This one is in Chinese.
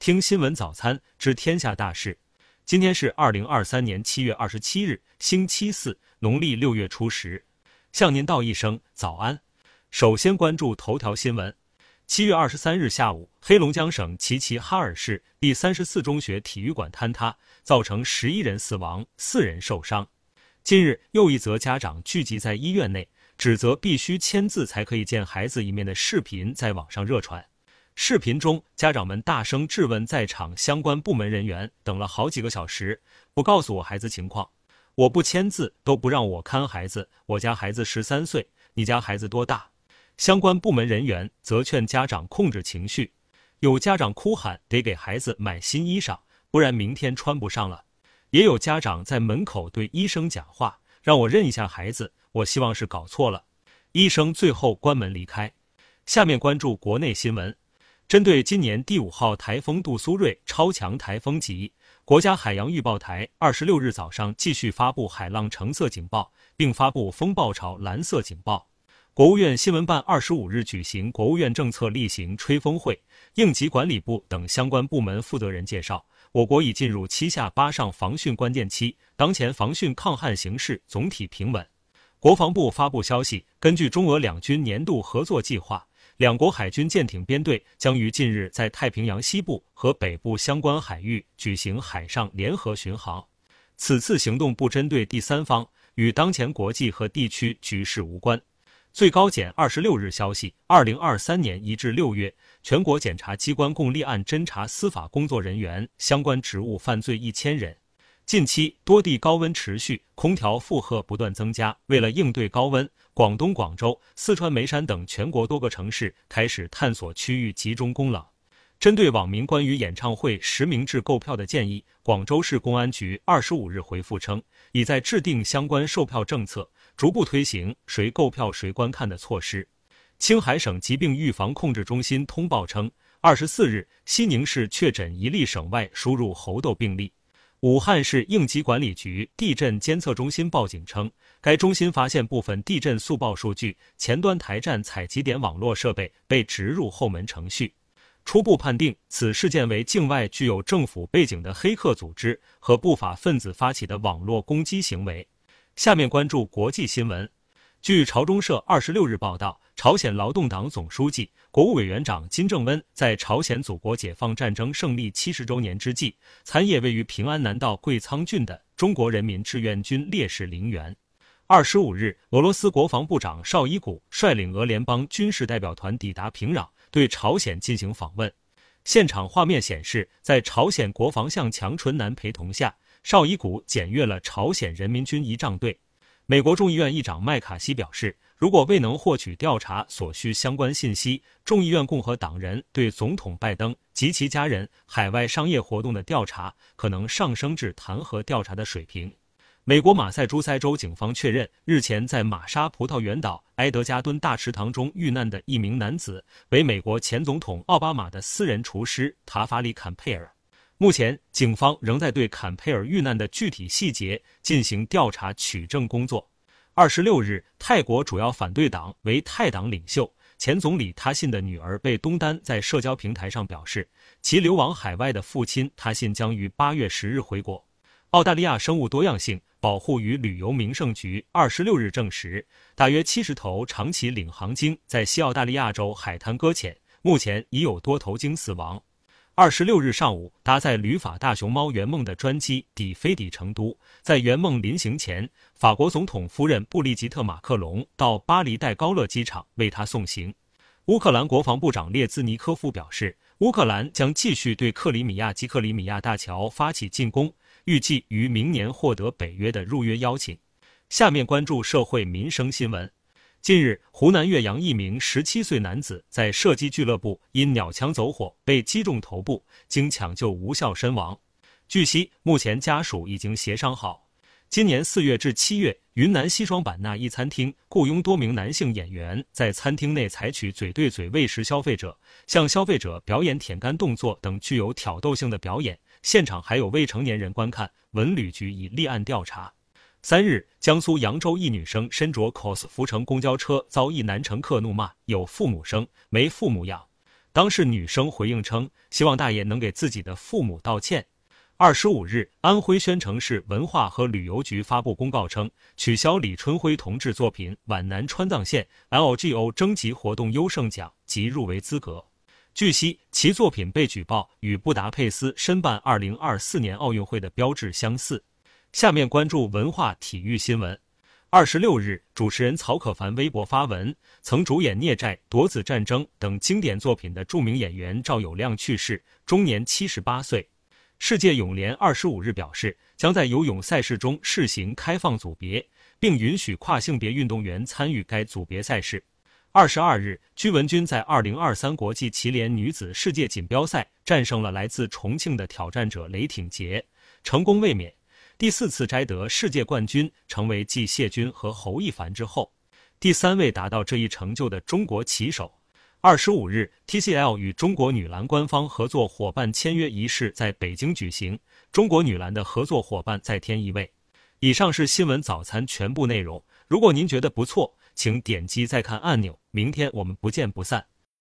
听新闻早餐知天下大事。今天是二零二三年七月二十七日，星期四，农历六月初十。向您道一声早安。首先关注头条新闻。七月二十三日下午，黑龙江省齐齐哈尔市第三十四中学体育馆坍塌，造成十一人死亡，四人受伤。近日，又一则家长聚集在医院内，指责必须签字才可以见孩子一面的视频在网上热传。视频中，家长们大声质问在场相关部门人员，等了好几个小时，不告诉我孩子情况，我不签字都不让我看孩子。我家孩子十三岁，你家孩子多大？相关部门人员则劝家长控制情绪，有家长哭喊得给孩子买新衣裳，不然明天穿不上了。也有家长在门口对医生讲话，让我认一下孩子，我希望是搞错了。医生最后关门离开。下面关注国内新闻。针对今年第五号台风杜苏芮超强台风级，国家海洋预报台二十六日早上继续发布海浪橙色警报，并发布风暴潮蓝色警报。国务院新闻办二十五日举行国务院政策例行吹风会，应急管理部等相关部门负责人介绍，我国已进入七下八上防汛关键期，当前防汛抗旱形势总体平稳。国防部发布消息，根据中俄两军年度合作计划。两国海军舰艇编队将于近日在太平洋西部和北部相关海域举行海上联合巡航。此次行动不针对第三方，与当前国际和地区局势无关。最高检二十六日消息，二零二三年一至六月，全国检察机关共立案侦查司法工作人员相关职务犯罪一千人。近期多地高温持续，空调负荷不断增加。为了应对高温，广东广州、四川眉山等全国多个城市开始探索区域集中供冷。针对网民关于演唱会实名制购票的建议，广州市公安局二十五日回复称，已在制定相关售票政策，逐步推行谁购票谁观看的措施。青海省疾病预防控制中心通报称，二十四日，西宁市确诊一例省外输入猴痘病例。武汉市应急管理局地震监测中心报警称，该中心发现部分地震速报数据前端台站采集点网络设备被植入后门程序，初步判定此事件为境外具有政府背景的黑客组织和不法分子发起的网络攻击行为。下面关注国际新闻。据朝中社二十六日报道，朝鲜劳动党总书记、国务委员长金正恩在朝鲜祖国解放战争胜利七十周年之际，参谒位于平安南道贵仓郡的中国人民志愿军烈士陵园。二十五日，俄罗斯国防部长绍伊古率领俄联邦军事代表团抵达平壤，对朝鲜进行访问。现场画面显示，在朝鲜国防相强纯南陪同下，绍伊古检阅了朝鲜人民军仪仗队。美国众议院议长麦卡锡表示，如果未能获取调查所需相关信息，众议院共和党人对总统拜登及其家人海外商业活动的调查可能上升至弹劾调查的水平。美国马赛诸塞州警方确认，日前在玛莎葡萄园岛埃德加敦大池塘中遇难的一名男子为美国前总统奥巴马的私人厨师塔法里·坎佩尔。目前，警方仍在对坎佩尔遇难的具体细节进行调查取证工作。二十六日，泰国主要反对党为泰党领袖前总理他信的女儿贝东丹在社交平台上表示，其流亡海外的父亲他信将于八月十日回国。澳大利亚生物多样性保护与旅游名胜局二十六日证实，大约七十头长鳍领航鲸在西澳大利亚州海滩搁浅，目前已有多头鲸死亡。二十六日上午，搭载旅法大熊猫圆梦的专机抵飞抵成都。在圆梦临行前，法国总统夫人布丽吉特·马克龙到巴黎戴高乐机场为他送行。乌克兰国防部长列兹尼科夫表示，乌克兰将继续对克里米亚及克里米亚大桥发起进攻，预计于明年获得北约的入约邀请。下面关注社会民生新闻。近日，湖南岳阳一名十七岁男子在射击俱乐部因鸟枪走火被击中头部，经抢救无效身亡。据悉，目前家属已经协商好，今年四月至七月，云南西双版纳一餐厅雇佣多名男性演员在餐厅内采取嘴对嘴喂食消费者，向消费者表演舔干动作等具有挑逗性的表演，现场还有未成年人观看。文旅局已立案调查。三日，江苏扬州一女生身着 cos 服乘公交车，遭一男乘客怒骂：“有父母生，没父母养。”当事女生回应称，希望大爷能给自己的父母道歉。二十五日，安徽宣城市文化和旅游局发布公告称，取消李春辉同志作品《皖南川藏线》LGO 征集活动优胜奖及入围资格。据悉，其作品被举报与布达佩斯申办二零二四年奥运会的标志相似。下面关注文化体育新闻。二十六日，主持人曹可凡微博发文，曾主演《孽债》《夺子战争》等经典作品的著名演员赵友亮去世，终年七十八岁。世界泳联二十五日表示，将在游泳赛事中试行开放组别，并允许跨性别运动员参与该组别赛事。二十二日，鞠文君在二零二三国际棋联女子世界锦标赛战胜了来自重庆的挑战者雷挺杰，成功卫冕，第四次摘得世界冠军，成为继谢军和侯亦凡之后第三位达到这一成就的中国棋手。二十五日，TCL 与中国女篮官方合作伙伴签约仪式在北京举行，中国女篮的合作伙伴再添一位。以上是新闻早餐全部内容。如果您觉得不错，请点击再看按钮。明天我们不见不散。